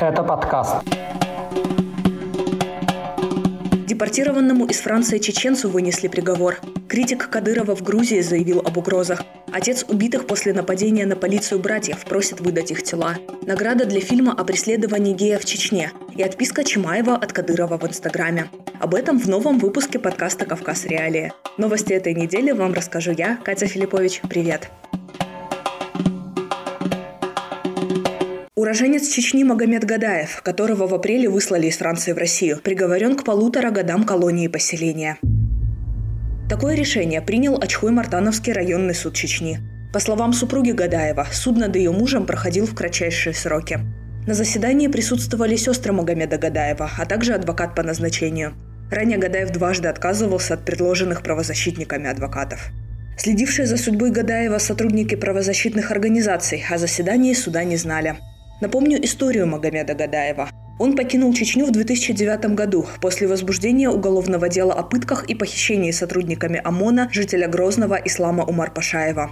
Это подкаст. Депортированному из Франции чеченцу вынесли приговор. Критик Кадырова в Грузии заявил об угрозах. Отец убитых после нападения на полицию братьев просит выдать их тела. Награда для фильма о преследовании гея в Чечне и отписка Чимаева от Кадырова в Инстаграме. Об этом в новом выпуске подкаста «Кавказ Реалии». Новости этой недели вам расскажу я, Катя Филиппович. Привет! Уроженец Чечни Магомед Гадаев, которого в апреле выслали из Франции в Россию, приговорен к полутора годам колонии поселения. Такое решение принял Очхой-Мартановский районный суд Чечни. По словам супруги Гадаева, суд над ее мужем проходил в кратчайшие сроки. На заседании присутствовали сестры Магомеда Гадаева, а также адвокат по назначению. Ранее Гадаев дважды отказывался от предложенных правозащитниками адвокатов. Следившие за судьбой Гадаева сотрудники правозащитных организаций о заседании суда не знали. Напомню историю Магомеда Гадаева. Он покинул Чечню в 2009 году после возбуждения уголовного дела о пытках и похищении сотрудниками ОМОНа жителя Грозного Ислама Умар Пашаева.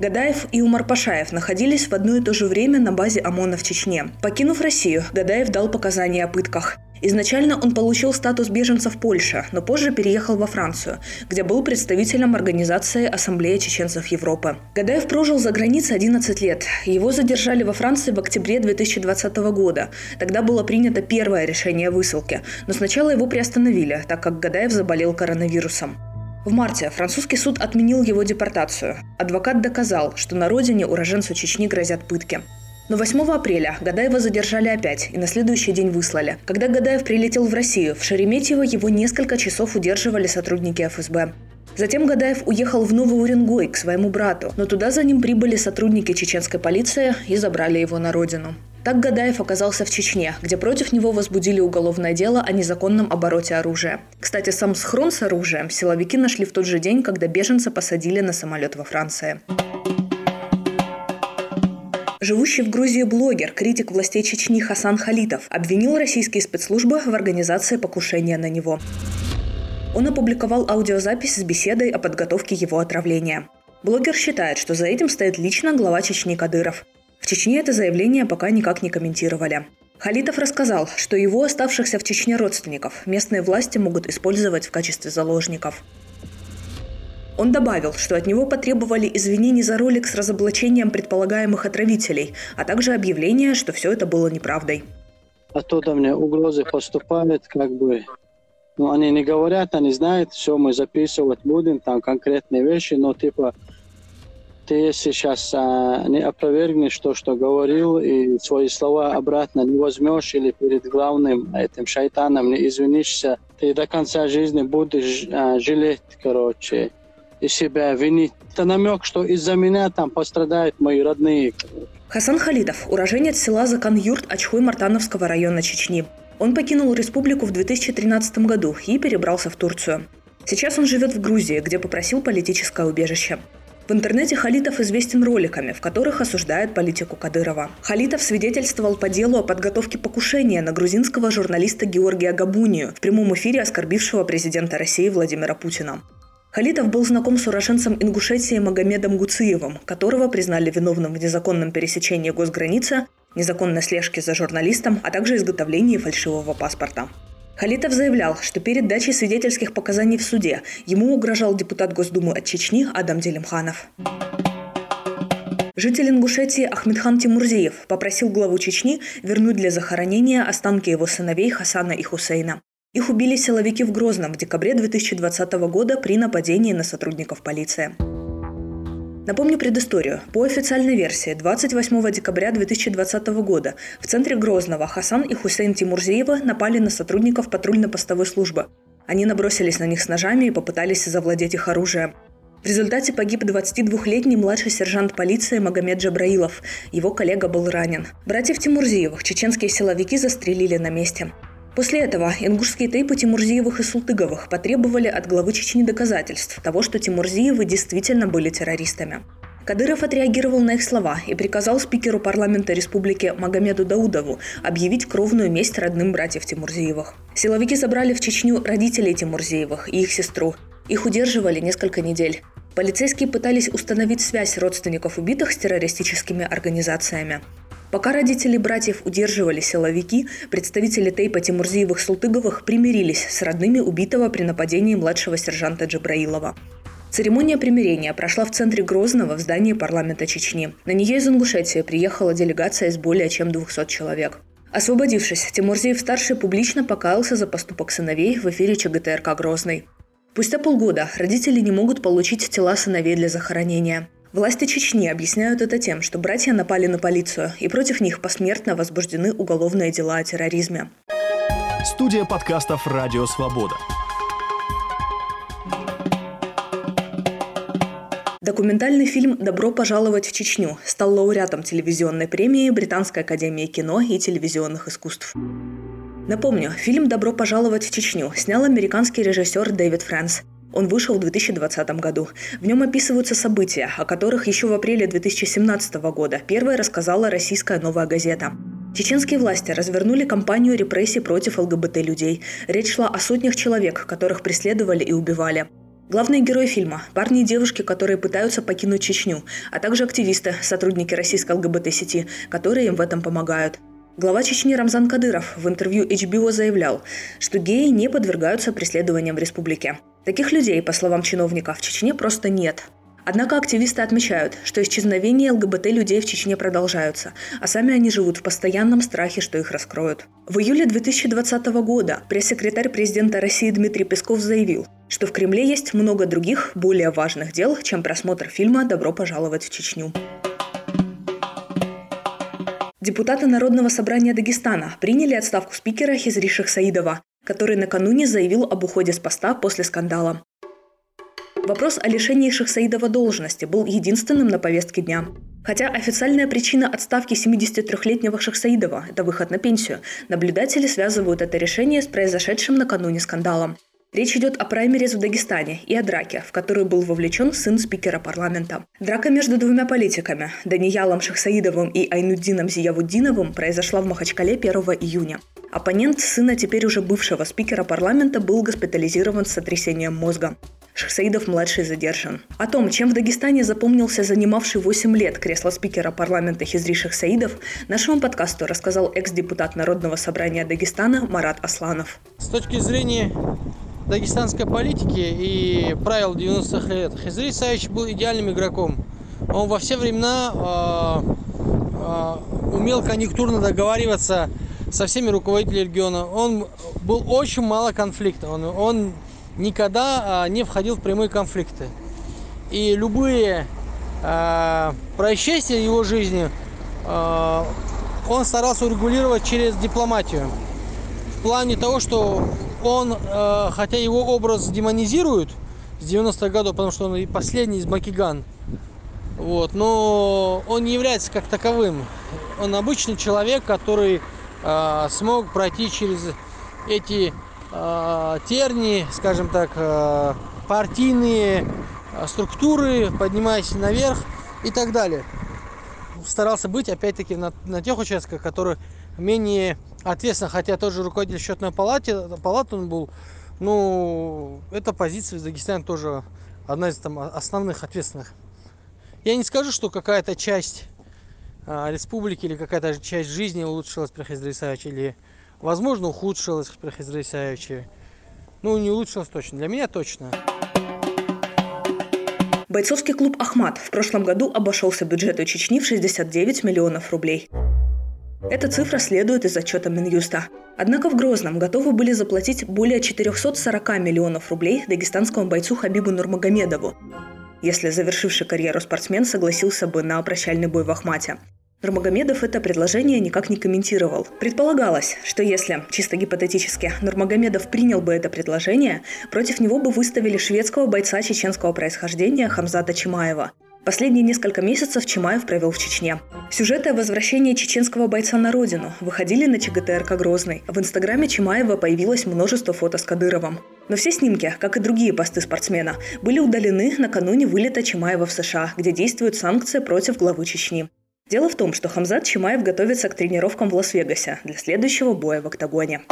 Гадаев и Умар Пашаев находились в одно и то же время на базе ОМОНа в Чечне. Покинув Россию, Гадаев дал показания о пытках. Изначально он получил статус беженца в Польше, но позже переехал во Францию, где был представителем организации Ассамблея чеченцев Европы. Гадаев прожил за границей 11 лет. Его задержали во Франции в октябре 2020 года. Тогда было принято первое решение о высылке, но сначала его приостановили, так как Гадаев заболел коронавирусом. В марте французский суд отменил его депортацию. Адвокат доказал, что на родине уроженцу Чечни грозят пытки. Но 8 апреля Гадаева задержали опять и на следующий день выслали. Когда Гадаев прилетел в Россию, в Шереметьево его несколько часов удерживали сотрудники ФСБ. Затем Гадаев уехал в Новый Уренгой к своему брату, но туда за ним прибыли сотрудники чеченской полиции и забрали его на родину. Так Гадаев оказался в Чечне, где против него возбудили уголовное дело о незаконном обороте оружия. Кстати, сам схрон с оружием силовики нашли в тот же день, когда беженца посадили на самолет во Франции. Живущий в Грузии блогер, критик властей Чечни Хасан Халитов обвинил российские спецслужбы в организации покушения на него. Он опубликовал аудиозапись с беседой о подготовке его отравления. Блогер считает, что за этим стоит лично глава Чечни Кадыров. В Чечне это заявление пока никак не комментировали. Халитов рассказал, что его оставшихся в Чечне родственников местные власти могут использовать в качестве заложников. Он добавил, что от него потребовали извинений за ролик с разоблачением предполагаемых отравителей, а также объявление, что все это было неправдой. Оттуда мне угрозы поступают, как бы, ну, они не говорят, они знают, все, мы записывать будем, там конкретные вещи, но типа, ты сейчас а, не опровергнешь то, что говорил, и свои слова обратно не возьмешь, или перед главным этим шайтаном не извинишься, ты до конца жизни будешь а, жалеть, короче и себя винить. Это намек, что из-за меня там пострадают мои родные. Хасан Халидов, уроженец села Закан-Юрт Ачхой-Мартановского района Чечни. Он покинул республику в 2013 году и перебрался в Турцию. Сейчас он живет в Грузии, где попросил политическое убежище. В интернете Халитов известен роликами, в которых осуждает политику Кадырова. Халитов свидетельствовал по делу о подготовке покушения на грузинского журналиста Георгия Габунию в прямом эфире оскорбившего президента России Владимира Путина. Халитов был знаком с уроженцем Ингушетии Магомедом Гуциевым, которого признали виновным в незаконном пересечении госграницы, незаконной слежке за журналистом, а также изготовлении фальшивого паспорта. Халитов заявлял, что перед дачей свидетельских показаний в суде ему угрожал депутат Госдумы от Чечни Адам Делимханов. Житель Ингушетии Ахмедхан Тимурзиев попросил главу Чечни вернуть для захоронения останки его сыновей Хасана и Хусейна. Их убили силовики в Грозном в декабре 2020 года при нападении на сотрудников полиции. Напомню предысторию. По официальной версии, 28 декабря 2020 года в центре Грозного Хасан и Хусейн Тимурзиева напали на сотрудников патрульно-постовой службы. Они набросились на них с ножами и попытались завладеть их оружием. В результате погиб 22-летний младший сержант полиции Магомед Джабраилов. Его коллега был ранен. Братьев Тимурзиевых чеченские силовики застрелили на месте. После этого ингушские тейпы Тимурзиевых и Султыговых потребовали от главы Чечни доказательств того, что Тимурзиевы действительно были террористами. Кадыров отреагировал на их слова и приказал спикеру парламента республики Магомеду Даудову объявить кровную месть родным братьев Тимурзиевых. Силовики забрали в Чечню родителей Тимурзиевых и их сестру. Их удерживали несколько недель. Полицейские пытались установить связь родственников убитых с террористическими организациями. Пока родители братьев удерживали силовики, представители тейпа Тимурзиевых-Султыговых примирились с родными убитого при нападении младшего сержанта Джабраилова. Церемония примирения прошла в центре Грозного в здании парламента Чечни. На нее из Ингушетии приехала делегация из более чем 200 человек. Освободившись, Тимурзиев-старший публично покаялся за поступок сыновей в эфире ЧГТРК «Грозный». Спустя полгода родители не могут получить тела сыновей для захоронения. Власти Чечни объясняют это тем, что братья напали на полицию, и против них посмертно возбуждены уголовные дела о терроризме. Студия подкастов «Радио Свобода». Документальный фильм «Добро пожаловать в Чечню» стал лауреатом телевизионной премии Британской академии кино и телевизионных искусств. Напомню, фильм «Добро пожаловать в Чечню» снял американский режиссер Дэвид Фрэнс. Он вышел в 2020 году. В нем описываются события, о которых еще в апреле 2017 года первая рассказала российская «Новая газета». Чеченские власти развернули кампанию репрессий против ЛГБТ-людей. Речь шла о сотнях человек, которых преследовали и убивали. Главные герои фильма – парни и девушки, которые пытаются покинуть Чечню, а также активисты, сотрудники российской ЛГБТ-сети, которые им в этом помогают. Глава Чечни Рамзан Кадыров в интервью HBO заявлял, что геи не подвергаются преследованиям в республике. Таких людей, по словам чиновников, в Чечне просто нет. Однако активисты отмечают, что исчезновения ЛГБТ-людей в Чечне продолжаются, а сами они живут в постоянном страхе, что их раскроют. В июле 2020 года пресс-секретарь президента России Дмитрий Песков заявил, что в Кремле есть много других, более важных дел, чем просмотр фильма «Добро пожаловать в Чечню». Депутаты Народного собрания Дагестана приняли отставку спикера Хизри Саидова, который накануне заявил об уходе с поста после скандала. Вопрос о лишении Шахсаидова должности был единственным на повестке дня. Хотя официальная причина отставки 73-летнего Шахсаидова – это выход на пенсию, наблюдатели связывают это решение с произошедшим накануне скандалом. Речь идет о праймериз в Дагестане и о драке, в которую был вовлечен сын спикера парламента. Драка между двумя политиками – Даниялом Шахсаидовым и Айнуддином Зиявуддиновым произошла в Махачкале 1 июня. Оппонент сына теперь уже бывшего спикера парламента был госпитализирован с сотрясением мозга. Шахсаидов-младший задержан. О том, чем в Дагестане запомнился занимавший 8 лет кресло спикера парламента Хизри Шахсаидов, нашему подкасту рассказал экс-депутат Народного собрания Дагестана Марат Асланов. С точки зрения дагестанской политики и правил 90-х лет, Хизри Саевич был идеальным игроком. Он во все времена э, э, умел конъюнктурно договариваться со всеми руководителями региона. Он был очень мало конфликта. Он, он никогда а, не входил в прямые конфликты. И любые а, происшествия в его жизни а, он старался урегулировать через дипломатию. В плане того, что он, а, хотя его образ демонизируют с 90-х годов, потому что он и последний из Макиган, вот, но он не является как таковым. Он обычный человек, который э, смог пройти через эти э, тернии, скажем так, э, партийные э, структуры, поднимаясь наверх и так далее. Старался быть, опять-таки, на, на тех участках, которые менее ответственно, хотя тоже руководитель счетной палаты, палаты он был, ну, эта позиция в Дагестане тоже одна из там основных ответственных. Я не скажу, что какая-то часть а, республики или какая-то часть жизни улучшилась при Хизре или Возможно, ухудшилось при Хизре Исаевиче. Ну, не улучшилось точно. Для меня точно. Бойцовский клуб «Ахмат» в прошлом году обошелся бюджету Чечни в 69 миллионов рублей. Эта цифра следует из отчета Минюста. Однако в Грозном готовы были заплатить более 440 миллионов рублей дагестанскому бойцу Хабибу Нурмагомедову, если завершивший карьеру спортсмен согласился бы на прощальный бой в Ахмате. Нурмагомедов это предложение никак не комментировал. Предполагалось, что если, чисто гипотетически, Нурмагомедов принял бы это предложение, против него бы выставили шведского бойца чеченского происхождения Хамзата Чимаева. Последние несколько месяцев Чимаев провел в Чечне. Сюжеты о возвращении чеченского бойца на родину выходили на ЧГТРК «Грозный». В инстаграме Чимаева появилось множество фото с Кадыровым. Но все снимки, как и другие посты спортсмена, были удалены накануне вылета Чимаева в США, где действуют санкции против главы Чечни. Дело в том, что Хамзат Чимаев готовится к тренировкам в Лас-Вегасе для следующего боя в октагоне.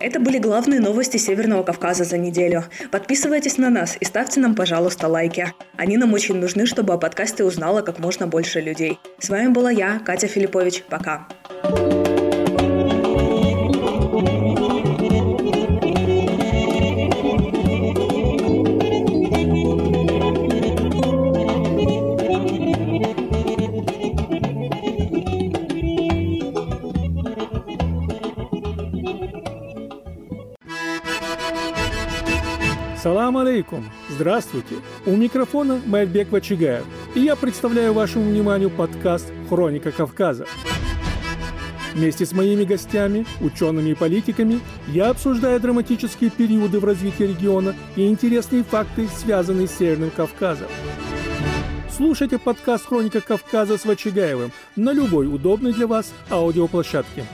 Это были главные новости Северного Кавказа за неделю. Подписывайтесь на нас и ставьте нам, пожалуйста, лайки. Они нам очень нужны, чтобы о подкасте узнало как можно больше людей. С вами была я, Катя Филиппович. Пока. Салам алейкум! Здравствуйте! У микрофона Майбек Вачигаев, и я представляю вашему вниманию подкаст «Хроника Кавказа». Вместе с моими гостями, учеными и политиками, я обсуждаю драматические периоды в развитии региона и интересные факты, связанные с Северным Кавказом. Слушайте подкаст «Хроника Кавказа» с Вачигаевым на любой удобной для вас аудиоплощадке.